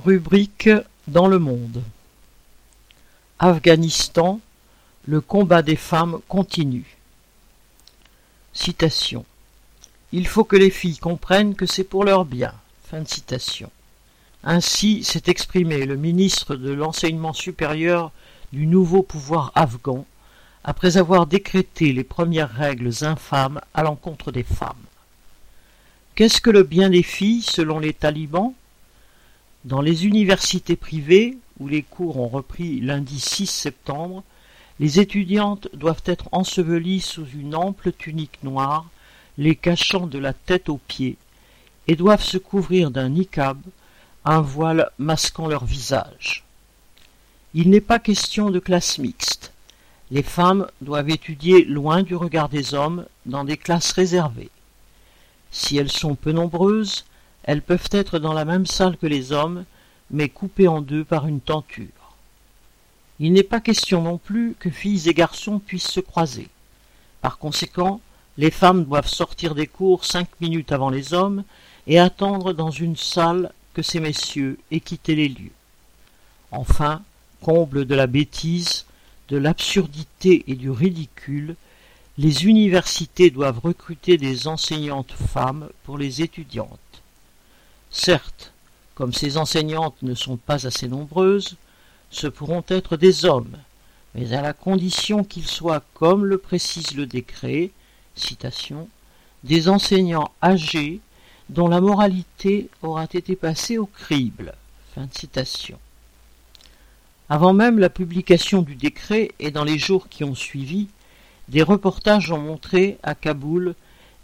Rubrique dans le monde. Afghanistan, le combat des femmes continue. Citation. Il faut que les filles comprennent que c'est pour leur bien. Fin de citation. Ainsi s'est exprimé le ministre de l'enseignement supérieur du nouveau pouvoir afghan après avoir décrété les premières règles infâmes à l'encontre des femmes. Qu'est-ce que le bien des filles selon les talibans? Dans les universités privées, où les cours ont repris lundi 6 septembre, les étudiantes doivent être ensevelies sous une ample tunique noire, les cachant de la tête aux pieds, et doivent se couvrir d'un niqab, un voile masquant leur visage. Il n'est pas question de classe mixte. Les femmes doivent étudier loin du regard des hommes dans des classes réservées. Si elles sont peu nombreuses, elles peuvent être dans la même salle que les hommes, mais coupées en deux par une tenture. Il n'est pas question non plus que filles et garçons puissent se croiser. Par conséquent, les femmes doivent sortir des cours cinq minutes avant les hommes et attendre dans une salle que ces messieurs aient quitté les lieux. Enfin, comble de la bêtise, de l'absurdité et du ridicule, les universités doivent recruter des enseignantes femmes pour les étudiantes. Certes, comme ces enseignantes ne sont pas assez nombreuses, ce pourront être des hommes, mais à la condition qu'ils soient, comme le précise le décret, des enseignants âgés dont la moralité aura été passée au crible. Avant même la publication du décret et dans les jours qui ont suivi, des reportages ont montré à Kaboul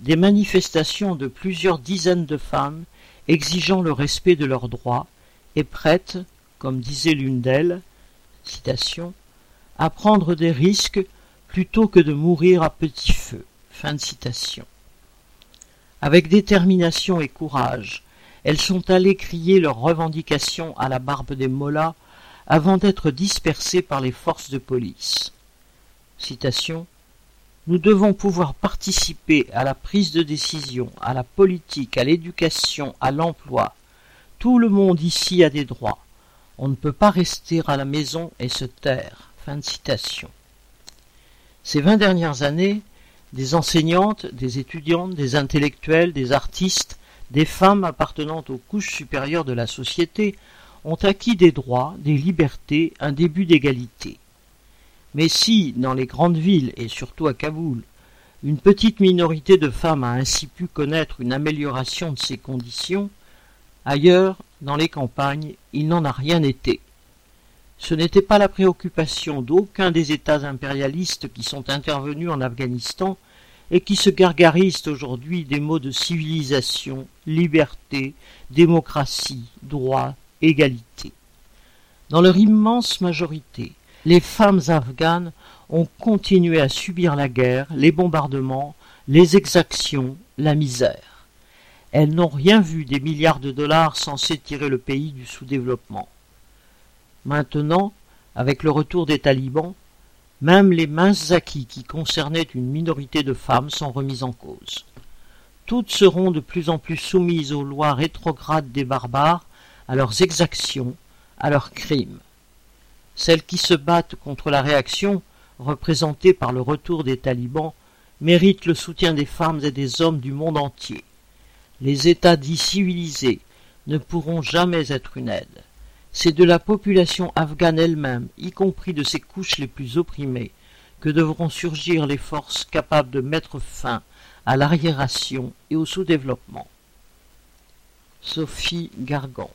des manifestations de plusieurs dizaines de femmes exigeant le respect de leurs droits et prêtes, comme disait l'une d'elles, à prendre des risques plutôt que de mourir à petit feu. Avec détermination et courage, elles sont allées crier leurs revendications à la barbe des mollahs avant d'être dispersées par les forces de police. Nous devons pouvoir participer à la prise de décision, à la politique, à l'éducation, à l'emploi. Tout le monde ici a des droits. On ne peut pas rester à la maison et se taire. Fin de citation. Ces vingt dernières années, des enseignantes, des étudiantes, des intellectuels, des artistes, des femmes appartenant aux couches supérieures de la société ont acquis des droits, des libertés, un début d'égalité. Mais si, dans les grandes villes et surtout à Kaboul, une petite minorité de femmes a ainsi pu connaître une amélioration de ses conditions, ailleurs, dans les campagnes, il n'en a rien été. Ce n'était pas la préoccupation d'aucun des États impérialistes qui sont intervenus en Afghanistan et qui se gargarisent aujourd'hui des mots de civilisation, liberté, démocratie, droit, égalité. Dans leur immense majorité, les femmes afghanes ont continué à subir la guerre, les bombardements, les exactions, la misère. Elles n'ont rien vu des milliards de dollars censés tirer le pays du sous-développement. Maintenant, avec le retour des talibans, même les minces acquis qui concernaient une minorité de femmes sont remis en cause. Toutes seront de plus en plus soumises aux lois rétrogrades des barbares, à leurs exactions, à leurs crimes. Celles qui se battent contre la réaction, représentée par le retour des talibans, méritent le soutien des femmes et des hommes du monde entier. Les États dits civilisés ne pourront jamais être une aide. C'est de la population afghane elle-même, y compris de ses couches les plus opprimées, que devront surgir les forces capables de mettre fin à l'arriération et au sous-développement. Sophie Gargan